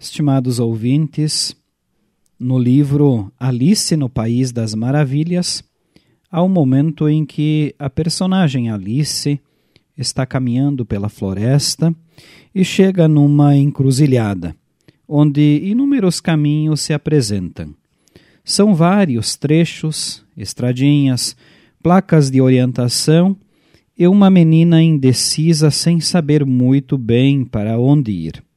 Estimados ouvintes, no livro Alice no País das Maravilhas, há um momento em que a personagem Alice está caminhando pela floresta e chega numa encruzilhada, onde inúmeros caminhos se apresentam. São vários trechos, estradinhas, placas de orientação e uma menina indecisa sem saber muito bem para onde ir.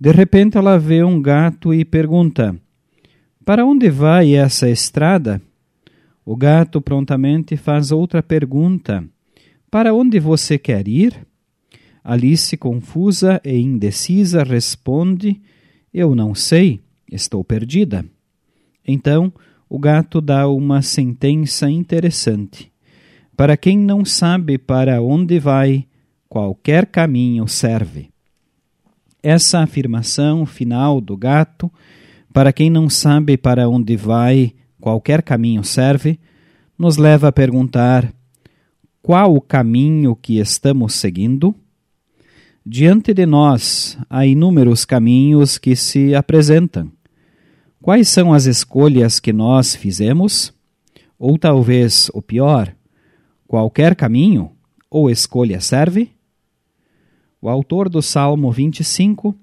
De repente ela vê um gato e pergunta: Para onde vai essa estrada? O gato prontamente faz outra pergunta: Para onde você quer ir? Alice, confusa e indecisa, responde: Eu não sei, estou perdida. Então o gato dá uma sentença interessante. Para quem não sabe para onde vai, qualquer caminho serve. Essa afirmação final do gato, para quem não sabe para onde vai, qualquer caminho serve, nos leva a perguntar: qual o caminho que estamos seguindo? Diante de nós há inúmeros caminhos que se apresentam. Quais são as escolhas que nós fizemos? Ou talvez o pior, qualquer caminho ou escolha serve? O autor do Salmo 25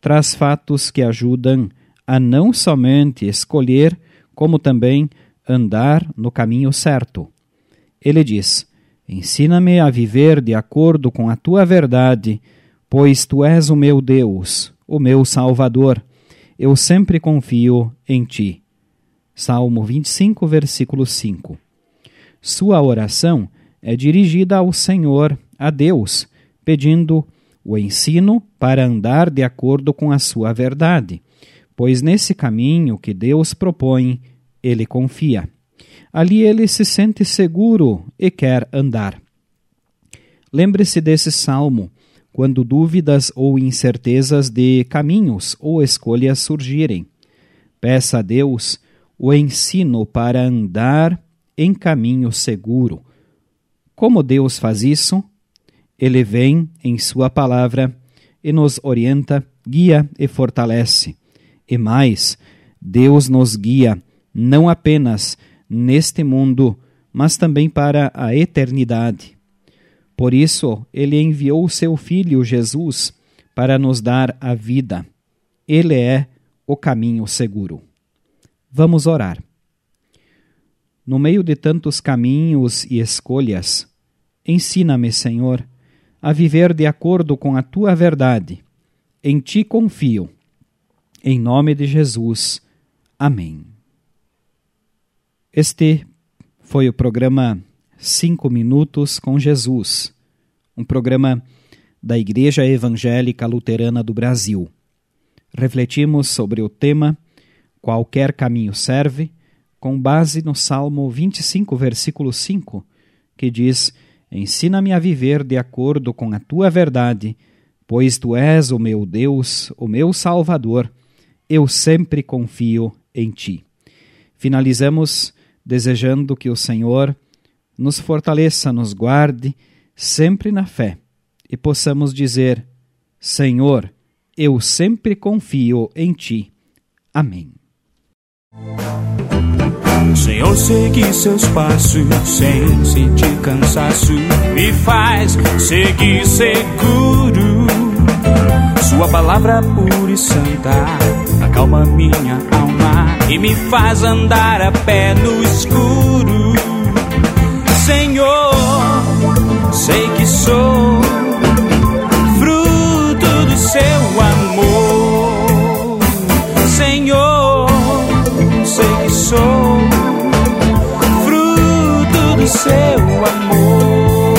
traz fatos que ajudam a não somente escolher, como também andar no caminho certo. Ele diz: Ensina-me a viver de acordo com a tua verdade, pois tu és o meu Deus, o meu Salvador. Eu sempre confio em ti. Salmo 25, versículo 5. Sua oração é dirigida ao Senhor, a Deus, pedindo o ensino para andar de acordo com a sua verdade, pois nesse caminho que Deus propõe, ele confia. Ali ele se sente seguro e quer andar. Lembre-se desse salmo quando dúvidas ou incertezas de caminhos ou escolhas surgirem. Peça a Deus o ensino para andar em caminho seguro. Como Deus faz isso? Ele vem em Sua palavra e nos orienta, guia e fortalece. E mais, Deus nos guia não apenas neste mundo, mas também para a eternidade. Por isso, Ele enviou o Seu Filho Jesus para nos dar a vida. Ele é o caminho seguro. Vamos orar. No meio de tantos caminhos e escolhas, ensina-me, Senhor, a viver de acordo com a tua verdade. Em ti confio. Em nome de Jesus. Amém. Este foi o programa Cinco Minutos com Jesus, um programa da Igreja Evangélica Luterana do Brasil. Refletimos sobre o tema Qualquer caminho serve, com base no Salmo 25, versículo 5, que diz Ensina-me a viver de acordo com a tua verdade, pois tu és o meu Deus, o meu Salvador. Eu sempre confio em ti. Finalizamos desejando que o Senhor nos fortaleça, nos guarde sempre na fé e possamos dizer: Senhor, eu sempre confio em ti. Amém. Senhor, segui seus passos sem sentir cansaço. Me faz seguir seguro. Sua palavra pura e santa acalma minha alma e me faz andar a pé no escuro. Senhor, sei que sou seu amor.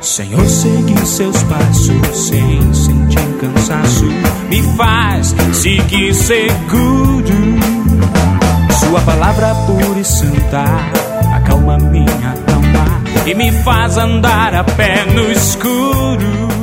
Senhor, seguir seus passos sem sentir cansaço, me faz seguir seguro. Sua palavra pura e santa acalma minha alma e me faz andar a pé no escuro.